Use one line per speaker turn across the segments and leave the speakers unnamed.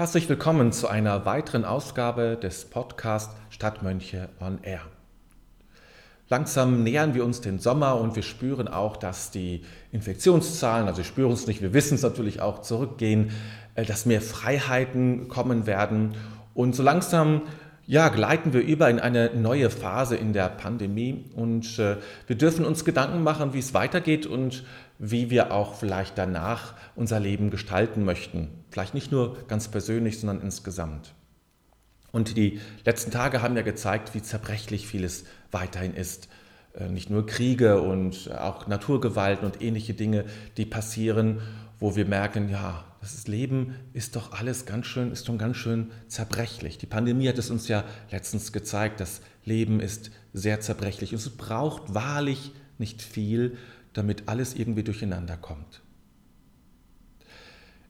Herzlich willkommen zu einer weiteren Ausgabe des Podcasts Stadtmönche on Air. Langsam nähern wir uns den Sommer und wir spüren auch, dass die Infektionszahlen, also wir spüren es nicht, wir wissen es natürlich auch, zurückgehen, äh, dass mehr Freiheiten kommen werden. Und so langsam ja, gleiten wir über in eine neue Phase in der Pandemie und äh, wir dürfen uns Gedanken machen, wie es weitergeht und wie wir auch vielleicht danach unser Leben gestalten möchten. Vielleicht nicht nur ganz persönlich, sondern insgesamt. Und die letzten Tage haben ja gezeigt, wie zerbrechlich vieles weiterhin ist. Äh, nicht nur Kriege und auch Naturgewalten und ähnliche Dinge, die passieren, wo wir merken, ja, das Leben ist doch alles ganz schön, ist schon ganz schön zerbrechlich. Die Pandemie hat es uns ja letztens gezeigt, das Leben ist sehr zerbrechlich. Und es braucht wahrlich nicht viel, damit alles irgendwie durcheinander kommt.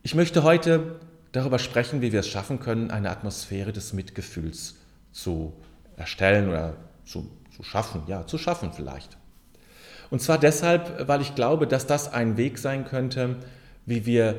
Ich möchte heute darüber sprechen, wie wir es schaffen können, eine Atmosphäre des Mitgefühls zu erstellen oder zu, zu schaffen. Ja, zu schaffen vielleicht. Und zwar deshalb, weil ich glaube, dass das ein Weg sein könnte, wie wir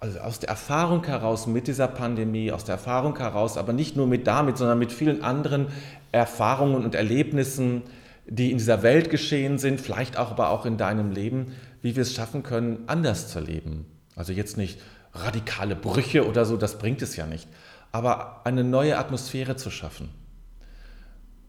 also aus der Erfahrung heraus mit dieser Pandemie, aus der Erfahrung heraus, aber nicht nur mit damit, sondern mit vielen anderen Erfahrungen und Erlebnissen, die in dieser Welt geschehen sind, vielleicht auch aber auch in deinem Leben, wie wir es schaffen können, anders zu leben. Also jetzt nicht radikale Brüche oder so, das bringt es ja nicht, aber eine neue Atmosphäre zu schaffen.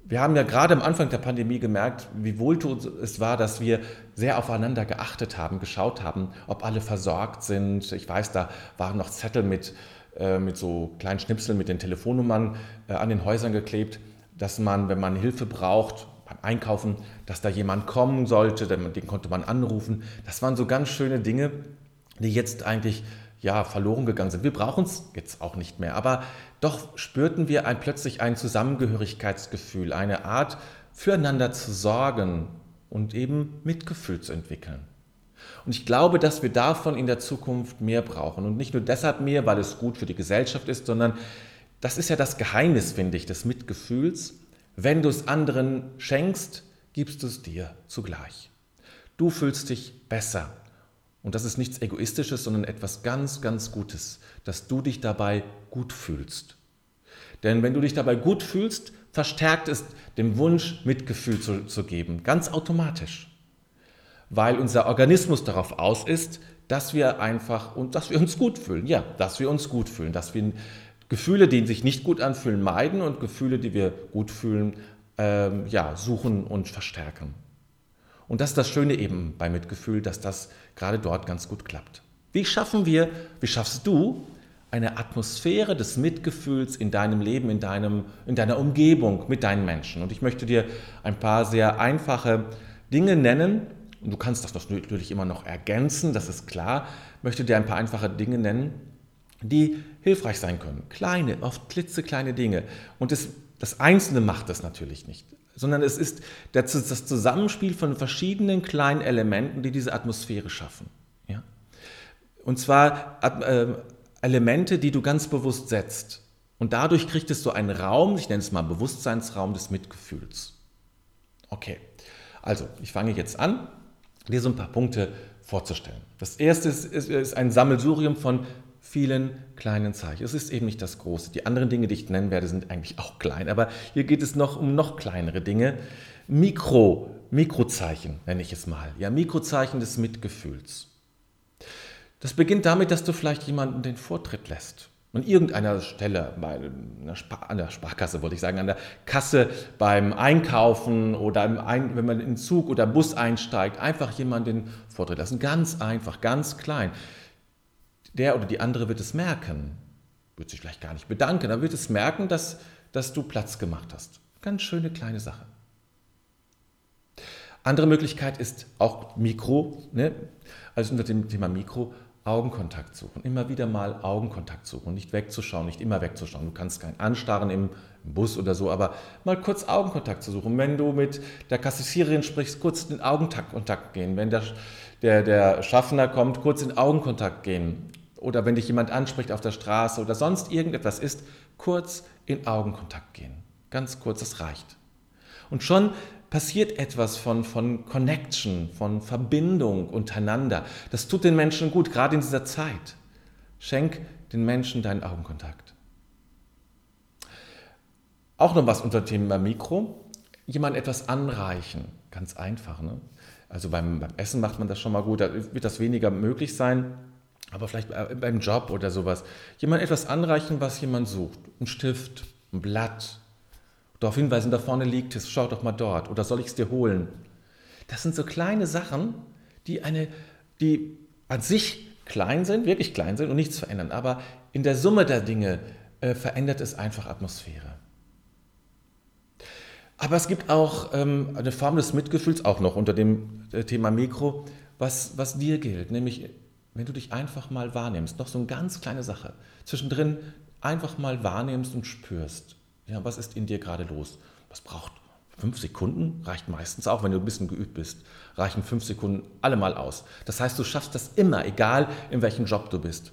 Wir haben ja gerade am Anfang der Pandemie gemerkt, wie wohltuend es war, dass wir sehr aufeinander geachtet haben, geschaut haben, ob alle versorgt sind. Ich weiß, da waren noch Zettel mit, äh, mit so kleinen Schnipseln mit den Telefonnummern äh, an den Häusern geklebt, dass man, wenn man Hilfe braucht beim Einkaufen, dass da jemand kommen sollte, den, den konnte man anrufen. Das waren so ganz schöne Dinge, die jetzt eigentlich ja, verloren gegangen sind. Wir brauchen es jetzt auch nicht mehr, aber doch spürten wir ein, plötzlich ein Zusammengehörigkeitsgefühl, eine Art, füreinander zu sorgen und eben Mitgefühl zu entwickeln. Und ich glaube, dass wir davon in der Zukunft mehr brauchen. Und nicht nur deshalb mehr, weil es gut für die Gesellschaft ist, sondern das ist ja das Geheimnis, finde ich, des Mitgefühls. Wenn du es anderen schenkst, gibst du es dir zugleich. Du fühlst dich besser, und das ist nichts Egoistisches, sondern etwas ganz, ganz Gutes, dass du dich dabei gut fühlst. Denn wenn du dich dabei gut fühlst, verstärkt es den Wunsch, Mitgefühl zu, zu geben, ganz automatisch. Weil unser Organismus darauf aus ist, dass wir einfach und dass wir uns gut fühlen. Ja, dass wir uns gut fühlen, dass wir Gefühle, die sich nicht gut anfühlen, meiden und Gefühle, die wir gut fühlen, ähm, ja, suchen und verstärken. Und das ist das Schöne eben bei Mitgefühl, dass das gerade dort ganz gut klappt. Wie schaffen wir, wie schaffst du eine Atmosphäre des Mitgefühls in deinem Leben, in, deinem, in deiner Umgebung mit deinen Menschen? Und ich möchte dir ein paar sehr einfache Dinge nennen. Und du kannst das natürlich immer noch ergänzen, das ist klar. Ich möchte dir ein paar einfache Dinge nennen, die hilfreich sein können. Kleine, oft klitzekleine Dinge. Und das, das Einzelne macht das natürlich nicht sondern es ist das Zusammenspiel von verschiedenen kleinen Elementen, die diese Atmosphäre schaffen. Ja? Und zwar äh, Elemente, die du ganz bewusst setzt. Und dadurch kriegst du einen Raum, ich nenne es mal Bewusstseinsraum des Mitgefühls. Okay, also ich fange jetzt an, dir so ein paar Punkte vorzustellen. Das erste ist, ist, ist ein Sammelsurium von vielen kleinen Zeichen. Es ist eben nicht das Große. Die anderen Dinge, die ich nennen werde, sind eigentlich auch klein. Aber hier geht es noch um noch kleinere Dinge. Mikro, Mikrozeichen nenne ich es mal. Ja, Mikrozeichen des Mitgefühls. Das beginnt damit, dass du vielleicht jemanden den Vortritt lässt. An irgendeiner Stelle, bei einer an der Sparkasse wollte ich sagen, an der Kasse beim Einkaufen oder Ein wenn man in Zug oder Bus einsteigt, einfach jemanden den Vortritt lassen. Ganz einfach, ganz klein der oder die andere wird es merken, wird sich vielleicht gar nicht bedanken, aber wird es merken, dass, dass du Platz gemacht hast. Ganz schöne kleine Sache. Andere Möglichkeit ist auch Mikro, ne? also unter dem Thema Mikro, Augenkontakt suchen. Immer wieder mal Augenkontakt suchen, nicht wegzuschauen, nicht immer wegzuschauen. Du kannst kein Anstarren im, im Bus oder so, aber mal kurz Augenkontakt zu suchen. Wenn du mit der Kassiererin sprichst, kurz in Augenkontakt gehen. Wenn der, der, der Schaffner kommt, kurz in Augenkontakt gehen oder wenn dich jemand anspricht auf der Straße oder sonst irgendetwas ist, kurz in Augenkontakt gehen. Ganz kurz, das reicht. Und schon passiert etwas von, von Connection, von Verbindung untereinander. Das tut den Menschen gut, gerade in dieser Zeit. Schenk den Menschen deinen Augenkontakt. Auch noch was unter dem Thema Mikro. Jemand etwas anreichen. Ganz einfach. Ne? Also beim, beim, Essen macht man das schon mal gut. Da wird das weniger möglich sein. Aber vielleicht beim Job oder sowas. Jemand etwas anreichen, was jemand sucht. Ein Stift, ein Blatt. Darauf hinweisen, da vorne liegt es, schau doch mal dort. Oder soll ich es dir holen? Das sind so kleine Sachen, die, eine, die an sich klein sind, wirklich klein sind und nichts verändern. Aber in der Summe der Dinge äh, verändert es einfach Atmosphäre. Aber es gibt auch ähm, eine Form des Mitgefühls, auch noch unter dem äh, Thema Mikro, was, was dir gilt, nämlich wenn du dich einfach mal wahrnimmst, noch so eine ganz kleine Sache, zwischendrin einfach mal wahrnimmst und spürst, ja, was ist in dir gerade los? Was braucht fünf Sekunden? Reicht meistens auch, wenn du ein bisschen geübt bist, reichen fünf Sekunden allemal aus. Das heißt, du schaffst das immer, egal in welchem Job du bist.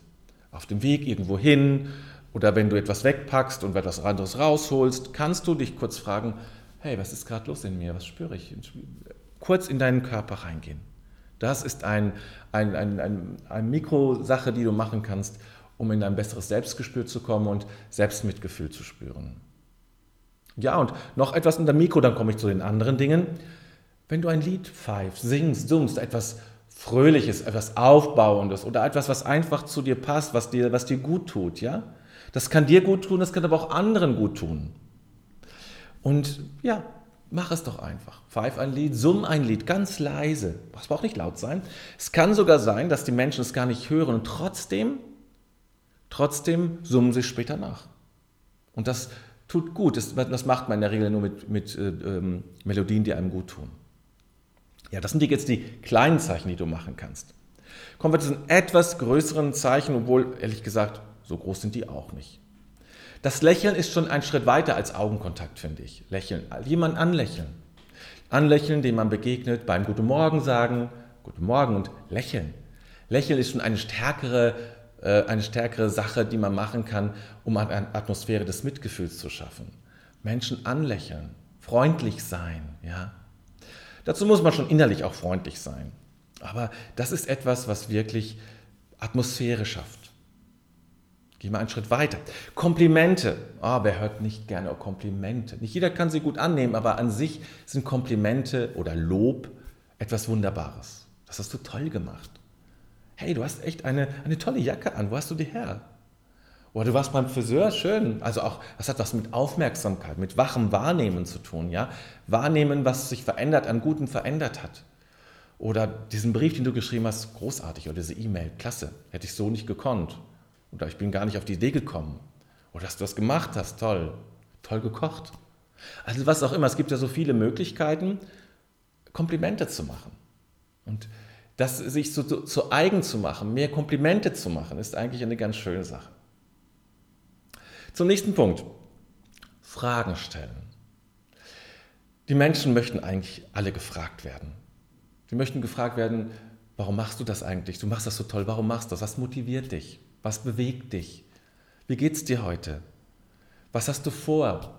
Auf dem Weg irgendwo hin oder wenn du etwas wegpackst und etwas anderes rausholst, kannst du dich kurz fragen, hey, was ist gerade los in mir, was spüre ich? Kurz in deinen Körper reingehen. Das ist ein, ein, ein, ein, ein Mikrosache, die du machen kannst, um in ein besseres Selbstgespür zu kommen und Selbstmitgefühl zu spüren. Ja, und noch etwas in der Mikro, dann komme ich zu den anderen Dingen. Wenn du ein Lied pfeifst, singst, summst, etwas Fröhliches, etwas Aufbauendes oder etwas, was einfach zu dir passt, was dir, was dir gut tut, ja? Das kann dir gut tun, das kann aber auch anderen gut tun. Und ja, mach es doch einfach. Pfeif ein Lied, summ ein Lied, ganz leise. Das braucht nicht laut sein. Es kann sogar sein, dass die Menschen es gar nicht hören und trotzdem, trotzdem summen sie später nach. Und das tut gut. Das, das macht man in der Regel nur mit, mit äh, ähm, Melodien, die einem gut tun. Ja, das sind jetzt die kleinen Zeichen, die du machen kannst. Kommen wir zu den etwas größeren Zeichen, obwohl ehrlich gesagt, so groß sind die auch nicht. Das Lächeln ist schon ein Schritt weiter als Augenkontakt, finde ich. Lächeln, jemand anlächeln. Anlächeln, dem man begegnet, beim Guten Morgen sagen, Guten Morgen und lächeln. Lächeln ist schon eine stärkere, äh, eine stärkere Sache, die man machen kann, um eine Atmosphäre des Mitgefühls zu schaffen. Menschen anlächeln, freundlich sein, ja. Dazu muss man schon innerlich auch freundlich sein. Aber das ist etwas, was wirklich Atmosphäre schafft. Gehen wir einen Schritt weiter. Komplimente. Oh, wer hört nicht gerne Komplimente? Nicht jeder kann sie gut annehmen, aber an sich sind Komplimente oder Lob etwas Wunderbares. Das hast du toll gemacht. Hey, du hast echt eine, eine tolle Jacke an. Wo hast du die her? Oder du warst beim Friseur, schön. Also auch, das hat was mit Aufmerksamkeit, mit wachem Wahrnehmen zu tun. Ja? Wahrnehmen, was sich verändert, an Guten verändert hat. Oder diesen Brief, den du geschrieben hast, großartig. Oder diese E-Mail, klasse. Hätte ich so nicht gekonnt. Oder ich bin gar nicht auf die Idee gekommen. Oder dass du das gemacht hast, toll. Toll gekocht. Also was auch immer, es gibt ja so viele Möglichkeiten, Komplimente zu machen. Und das sich so, so, zu eigen zu machen, mehr Komplimente zu machen, ist eigentlich eine ganz schöne Sache. Zum nächsten Punkt. Fragen stellen. Die Menschen möchten eigentlich alle gefragt werden. Die möchten gefragt werden, warum machst du das eigentlich? Du machst das so toll, warum machst du das? Was motiviert dich? Was bewegt dich? Wie geht's dir heute? Was hast du vor?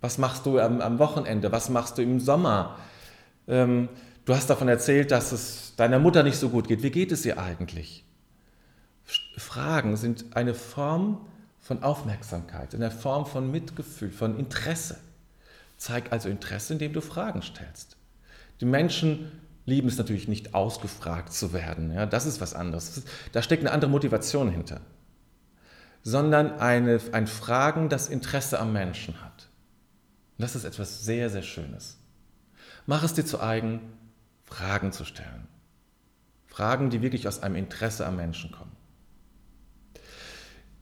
Was machst du am, am Wochenende? Was machst du im Sommer? Ähm, du hast davon erzählt, dass es deiner Mutter nicht so gut geht. Wie geht es ihr eigentlich? Fragen sind eine Form von Aufmerksamkeit, eine Form von Mitgefühl, von Interesse. Zeig also Interesse, indem du Fragen stellst. Die Menschen lieben es natürlich nicht, ausgefragt zu werden. Ja, das ist was anderes. Da steckt eine andere Motivation hinter. Sondern eine, ein Fragen, das Interesse am Menschen hat. Das ist etwas sehr, sehr Schönes. Mach es dir zu eigen, Fragen zu stellen. Fragen, die wirklich aus einem Interesse am Menschen kommen.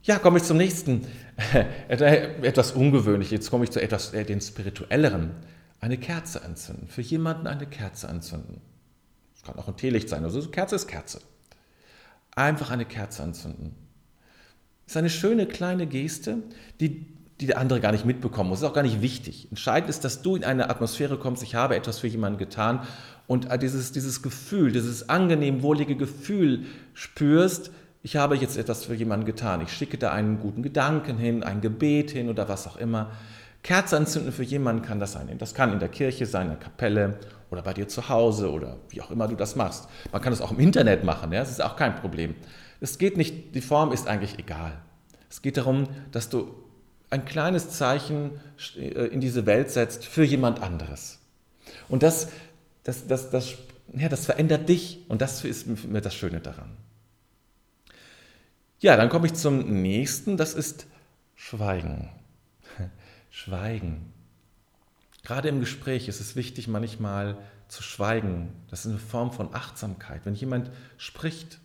Ja, komme ich zum nächsten. etwas ungewöhnlich. Jetzt komme ich zu etwas äh, den spirituelleren. Eine Kerze anzünden. Für jemanden eine Kerze anzünden. Es kann auch ein Teelicht sein. Also Kerze ist Kerze. Einfach eine Kerze anzünden. Das ist eine schöne kleine Geste, die, die der andere gar nicht mitbekommen muss. Das ist auch gar nicht wichtig. Entscheidend ist, dass du in eine Atmosphäre kommst, ich habe etwas für jemanden getan und dieses, dieses Gefühl, dieses angenehm wohlige Gefühl spürst, ich habe jetzt etwas für jemanden getan. Ich schicke da einen guten Gedanken hin, ein Gebet hin oder was auch immer. Kerze anzünden für jemanden kann das sein. Das kann in der Kirche sein, in der Kapelle oder bei dir zu Hause oder wie auch immer du das machst. Man kann das auch im Internet machen, ja? das ist auch kein Problem. Es geht nicht, die Form ist eigentlich egal. Es geht darum, dass du ein kleines Zeichen äh, in diese Welt setzt für jemand anderes. Und das, das, das, das, ja, das verändert dich und das ist mir das Schöne daran. Ja, dann komme ich zum nächsten, das ist Schweigen. Schweigen. Gerade im Gespräch ist es wichtig, manchmal zu schweigen. Das ist eine Form von Achtsamkeit. Wenn jemand spricht,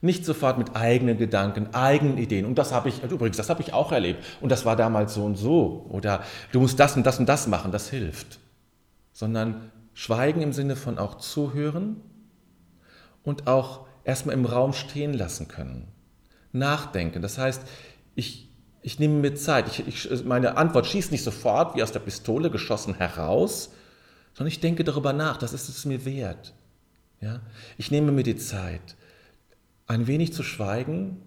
nicht sofort mit eigenen Gedanken, eigenen Ideen. Und das habe ich, übrigens, das habe ich auch erlebt. Und das war damals so und so. Oder du musst das und das und das machen, das hilft. Sondern schweigen im Sinne von auch zuhören und auch erstmal im Raum stehen lassen können. Nachdenken. Das heißt, ich, ich nehme mir Zeit. Ich, ich, meine Antwort schießt nicht sofort wie aus der Pistole geschossen heraus, sondern ich denke darüber nach. Das ist es mir wert. Ja? Ich nehme mir die Zeit ein wenig zu schweigen,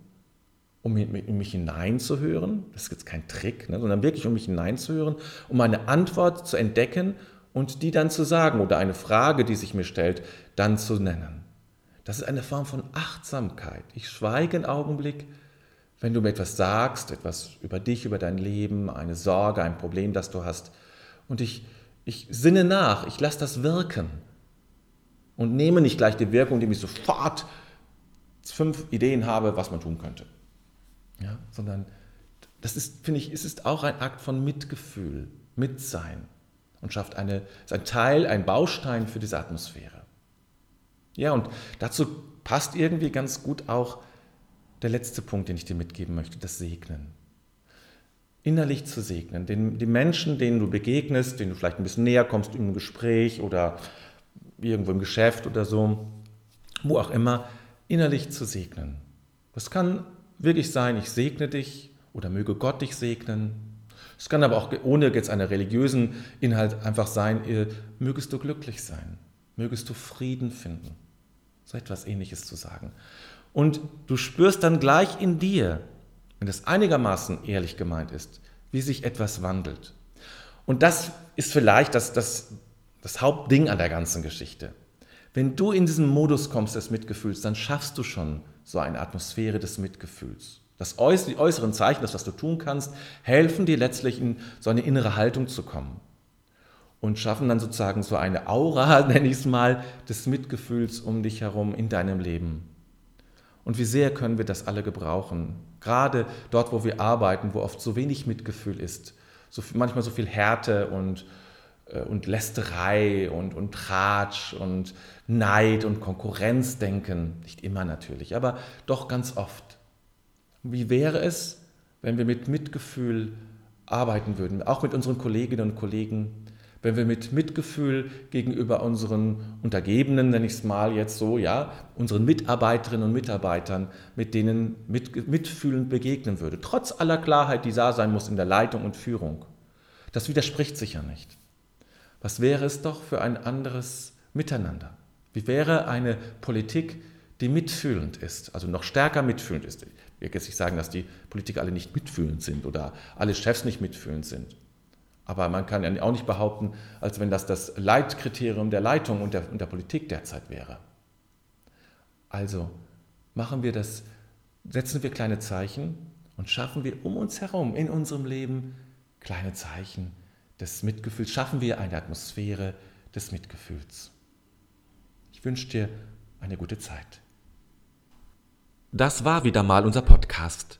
um in mich hineinzuhören. Das ist jetzt kein Trick, ne, sondern wirklich um mich hineinzuhören, um eine Antwort zu entdecken und die dann zu sagen oder eine Frage, die sich mir stellt, dann zu nennen. Das ist eine Form von Achtsamkeit. Ich schweige einen Augenblick, wenn du mir etwas sagst, etwas über dich, über dein Leben, eine Sorge, ein Problem, das du hast. Und ich, ich sinne nach, ich lasse das wirken und nehme nicht gleich die Wirkung, die mich sofort fünf Ideen habe, was man tun könnte. Ja, sondern das ist, finde ich, es ist auch ein Akt von Mitgefühl, Mitsein und schafft eine, ist ein Teil, ein Baustein für diese Atmosphäre. Ja, und dazu passt irgendwie ganz gut auch der letzte Punkt, den ich dir mitgeben möchte, das Segnen. Innerlich zu segnen, den, die Menschen, denen du begegnest, denen du vielleicht ein bisschen näher kommst im Gespräch oder irgendwo im Geschäft oder so, wo auch immer, innerlich zu segnen. Das kann wirklich sein, ich segne dich oder möge Gott dich segnen. Es kann aber auch ohne jetzt einen religiösen Inhalt einfach sein, mögest du glücklich sein, mögest du Frieden finden. So etwas ähnliches zu sagen. Und du spürst dann gleich in dir, wenn das einigermaßen ehrlich gemeint ist, wie sich etwas wandelt. Und das ist vielleicht das, das, das Hauptding an der ganzen Geschichte. Wenn du in diesen Modus kommst des Mitgefühls, dann schaffst du schon so eine Atmosphäre des Mitgefühls. Das äuß die äußeren Zeichen, das, was du tun kannst, helfen dir letztlich in so eine innere Haltung zu kommen und schaffen dann sozusagen so eine Aura, nenne ich es mal, des Mitgefühls um dich herum in deinem Leben. Und wie sehr können wir das alle gebrauchen? Gerade dort, wo wir arbeiten, wo oft so wenig Mitgefühl ist, so, manchmal so viel Härte und äh, und Lästerei und, und Tratsch und Neid und Konkurrenzdenken. Nicht immer natürlich, aber doch ganz oft. Wie wäre es, wenn wir mit Mitgefühl arbeiten würden, auch mit unseren Kolleginnen und Kollegen, wenn wir mit Mitgefühl gegenüber unseren Untergebenen, nenne ich es mal jetzt so, ja, unseren Mitarbeiterinnen und Mitarbeitern, mit denen mit, mitfühlend begegnen würde, trotz aller Klarheit, die da sein muss in der Leitung und Führung. Das widerspricht sich ja nicht. Was wäre es doch für ein anderes Miteinander? Wie wäre eine Politik, die mitfühlend ist, also noch stärker mitfühlend ist? Ich will jetzt nicht sagen, dass die Politiker alle nicht mitfühlend sind oder alle Chefs nicht mitfühlend sind. Aber man kann ja auch nicht behaupten, als wenn das das Leitkriterium der Leitung und der, und der Politik derzeit wäre. Also machen wir das, setzen wir kleine Zeichen und schaffen wir um uns herum in unserem Leben kleine Zeichen, des Mitgefühls, schaffen wir eine Atmosphäre des Mitgefühls. Ich wünsche dir eine gute Zeit. Das war wieder mal unser Podcast.